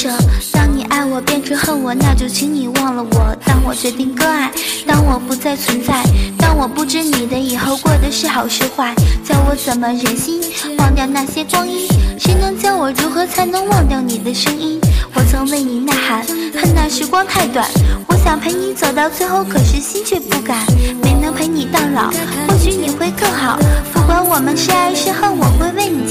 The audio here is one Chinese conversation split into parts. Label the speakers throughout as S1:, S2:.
S1: 舍。当你爱我变成恨我，那就请你忘了我。当我决定割爱，当我不再存在，当我不知你的以后过的是好是坏，叫我怎么忍心忘掉那些光阴？谁能教我如何才能忘掉你的声音？我曾为你呐喊，恨那时光太短。我想陪你走到最后，可是心却不敢。没能陪你到老，或许你会更好。不管我们是爱是恨，我会为你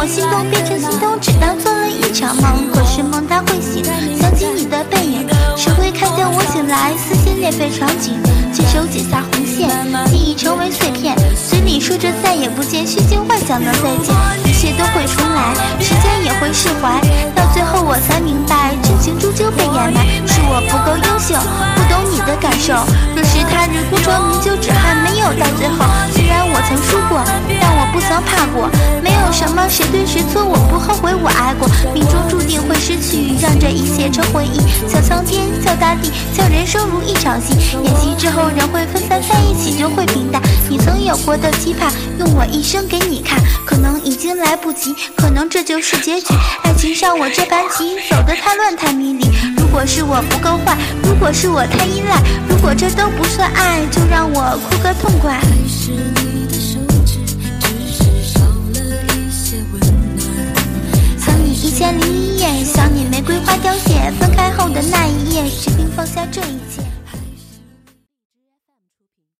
S1: 我心动变成心痛，只当做了一场梦。可是梦它会醒，想起你的背影，谁会看见我醒来撕心裂肺场景？亲手剪下红线，记忆成为碎片，嘴里说着再也不见，虚惊幻想的再见，一切都会重来，时间也会释怀。到最后我才明白，真情终究被掩埋，是我不够优秀，不懂你的感受。若是他日功成名就，只恨没有到最后。虽然我曾输过，但我不曾怕过。什么谁对谁错，我不后悔我爱过。命中注定会失去，让这一切成回忆。叫苍天，叫大地，叫人生如一场戏。演戏之后人会分散，在一起就会平淡。你曾有过的期盼，用我一生给你看。可能已经来不及，可能这就是结局。爱情像我这盘棋，走得太乱太迷离。如果是我不够坏，如果是我太依赖，如果这都不算爱，就让我哭个痛快。
S2: 你的手再见。